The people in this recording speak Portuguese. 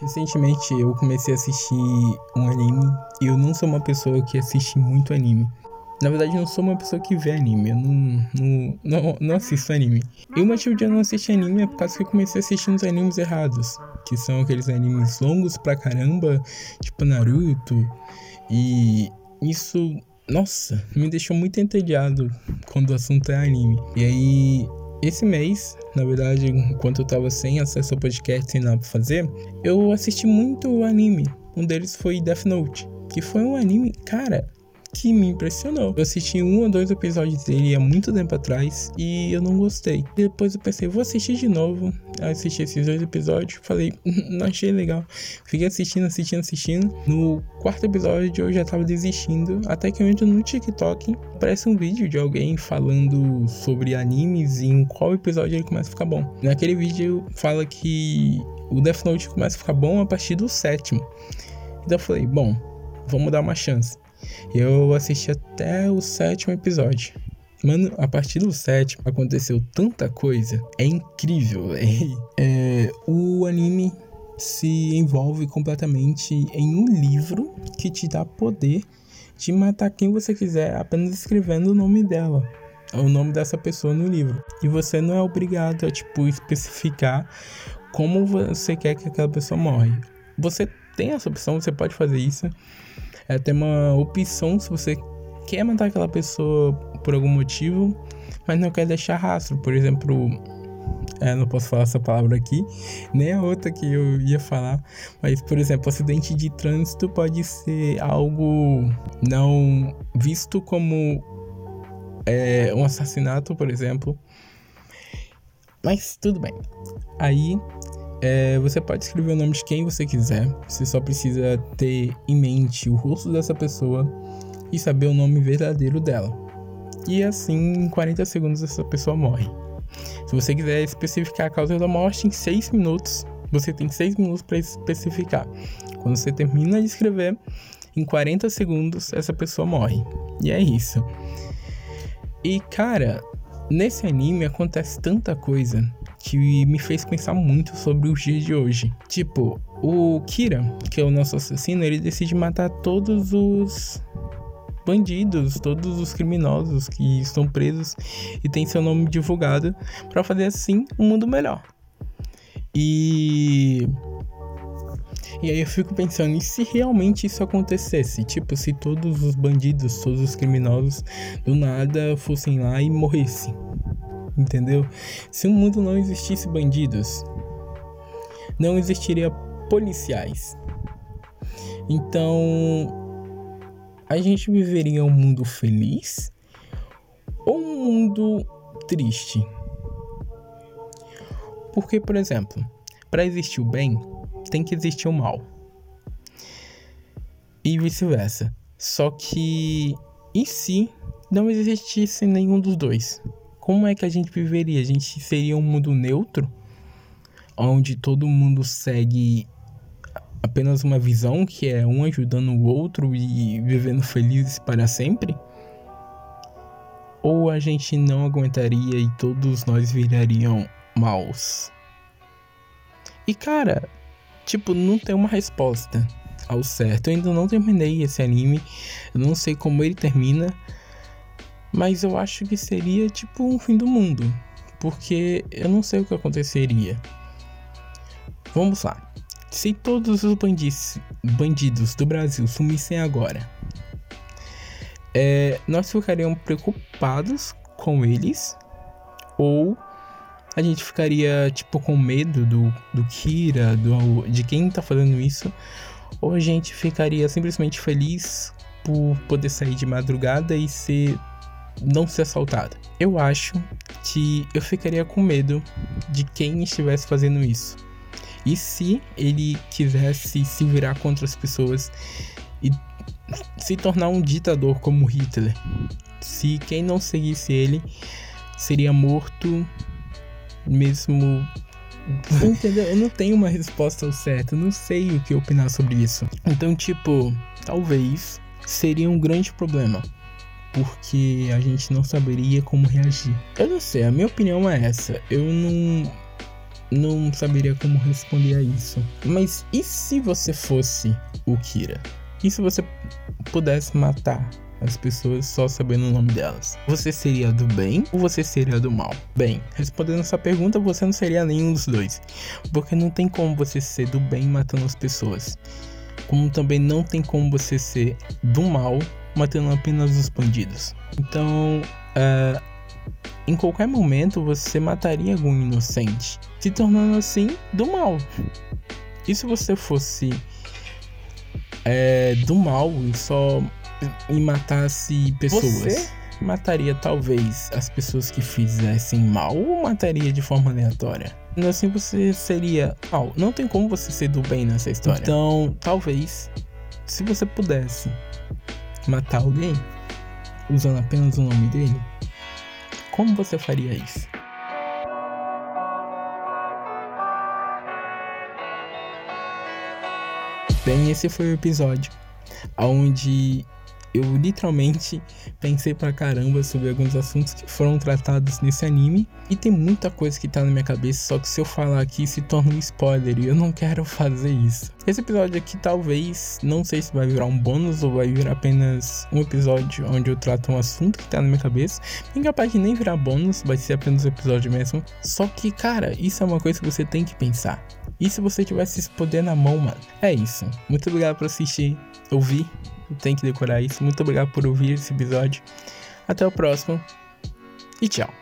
Recentemente eu comecei a assistir um anime e eu não sou uma pessoa que assiste muito anime. Na verdade, eu não sou uma pessoa que vê anime, eu não, não, não, não assisto anime. E o motivo de eu não assistir anime é por causa que eu comecei a assistir uns animes errados, que são aqueles animes longos pra caramba, tipo Naruto, e isso, nossa, me deixou muito entediado quando o assunto é anime. E aí, esse mês, na verdade, enquanto eu tava sem acesso ao podcast, sem nada pra fazer, eu assisti muito anime. Um deles foi Death Note, que foi um anime, cara, que me impressionou. Eu assisti um ou dois episódios dele há muito tempo atrás e eu não gostei. Depois eu pensei, vou assistir de novo. Eu assisti esses dois episódios, falei, não achei legal. Fiquei assistindo, assistindo, assistindo. No quarto episódio eu já tava desistindo. Até que eu entro no TikTok, aparece um vídeo de alguém falando sobre animes e em qual episódio ele começa a ficar bom. Naquele vídeo fala que o Death Note começa a ficar bom a partir do sétimo. Então eu falei, bom, vamos dar uma chance. Eu assisti até o sétimo episódio. Mano, a partir do sétimo aconteceu tanta coisa. É incrível, velho. É, o anime se envolve completamente em um livro que te dá poder de matar quem você quiser apenas escrevendo o nome dela. O nome dessa pessoa no livro. E você não é obrigado a, tipo, especificar como você quer que aquela pessoa morre. Você tem essa opção, você pode fazer isso é ter uma opção se você quer matar aquela pessoa por algum motivo, mas não quer deixar rastro. Por exemplo, é, não posso falar essa palavra aqui, nem a outra que eu ia falar, mas por exemplo, acidente de trânsito pode ser algo não visto como é, um assassinato, por exemplo. Mas tudo bem. Aí é, você pode escrever o nome de quem você quiser, você só precisa ter em mente o rosto dessa pessoa e saber o nome verdadeiro dela. E assim, em 40 segundos, essa pessoa morre. Se você quiser especificar a causa da morte em 6 minutos, você tem 6 minutos para especificar. Quando você termina de escrever, em 40 segundos, essa pessoa morre. E é isso. E cara, nesse anime acontece tanta coisa que me fez pensar muito sobre os dias de hoje. Tipo, o Kira, que é o nosso assassino, ele decide matar todos os bandidos, todos os criminosos que estão presos e tem seu nome divulgado para fazer assim um mundo melhor. E e aí eu fico pensando, e se realmente isso acontecesse? Tipo, se todos os bandidos, todos os criminosos do nada fossem lá e morressem entendeu? Se o mundo não existisse bandidos, não existiria policiais. Então, a gente viveria um mundo feliz ou um mundo triste? Porque, por exemplo, para existir o bem, tem que existir o mal. E vice-versa. Só que, e se não existisse nenhum dos dois? Como é que a gente viveria? A gente seria um mundo neutro, onde todo mundo segue apenas uma visão que é um ajudando o outro e vivendo felizes para sempre? Ou a gente não aguentaria e todos nós virariam maus? E cara, tipo, não tem uma resposta ao certo. Eu ainda não terminei esse anime, eu não sei como ele termina. Mas eu acho que seria tipo um fim do mundo, porque eu não sei o que aconteceria. Vamos lá. Se todos os bandidos do Brasil sumissem agora, é, nós ficaríamos preocupados com eles ou a gente ficaria tipo com medo do, do Kira, do, de quem tá fazendo isso, ou a gente ficaria simplesmente feliz por poder sair de madrugada e ser não ser assaltada. Eu acho que eu ficaria com medo de quem estivesse fazendo isso. E se ele quisesse se virar contra as pessoas e se tornar um ditador como Hitler? Se quem não seguisse ele seria morto mesmo Entendeu? Eu não tenho uma resposta certa, não sei o que opinar sobre isso. Então, tipo, talvez seria um grande problema porque a gente não saberia como reagir. Eu não sei, a minha opinião é essa. Eu não não saberia como responder a isso. Mas e se você fosse o Kira? E se você pudesse matar as pessoas só sabendo o nome delas? Você seria do bem ou você seria do mal? Bem, respondendo essa pergunta, você não seria nenhum dos dois. Porque não tem como você ser do bem matando as pessoas. Como também não tem como você ser do mal matando apenas os bandidos. Então, uh, em qualquer momento você mataria algum inocente, se tornando assim do mal. E se você fosse é, do mal e só e matasse pessoas? Você mataria talvez as pessoas que fizessem mal ou mataria de forma aleatória? Assim você seria mal. Não tem como você ser do bem nessa história. Então, talvez, se você pudesse matar alguém usando apenas o nome dele, como você faria isso? Bem, esse foi o episódio onde eu literalmente pensei pra caramba sobre alguns assuntos que foram tratados nesse anime. E tem muita coisa que tá na minha cabeça, só que se eu falar aqui se torna um spoiler e eu não quero fazer isso. Esse episódio aqui talvez, não sei se vai virar um bônus ou vai virar apenas um episódio onde eu trato um assunto que tá na minha cabeça. Bem capaz de nem virar bônus, vai ser apenas um episódio mesmo. Só que, cara, isso é uma coisa que você tem que pensar. E se você tivesse esse poder na mão, mano? É isso. Muito obrigado por assistir, ouvir tem que decorar isso. Muito obrigado por ouvir esse episódio. Até o próximo e tchau.